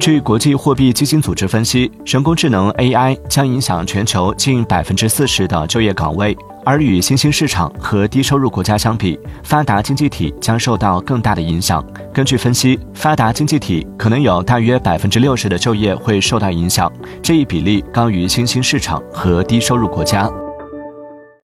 据国际货币基金组织分析人工智能 ai 将影响全球近百分之四十的就业岗位而与新兴市场和低收入国家相比发达经济体将受到更大的影响。根据分析发达经济体可能有大约百分之六十的就业会受到影响这一比例高于新兴市场和低收入国家。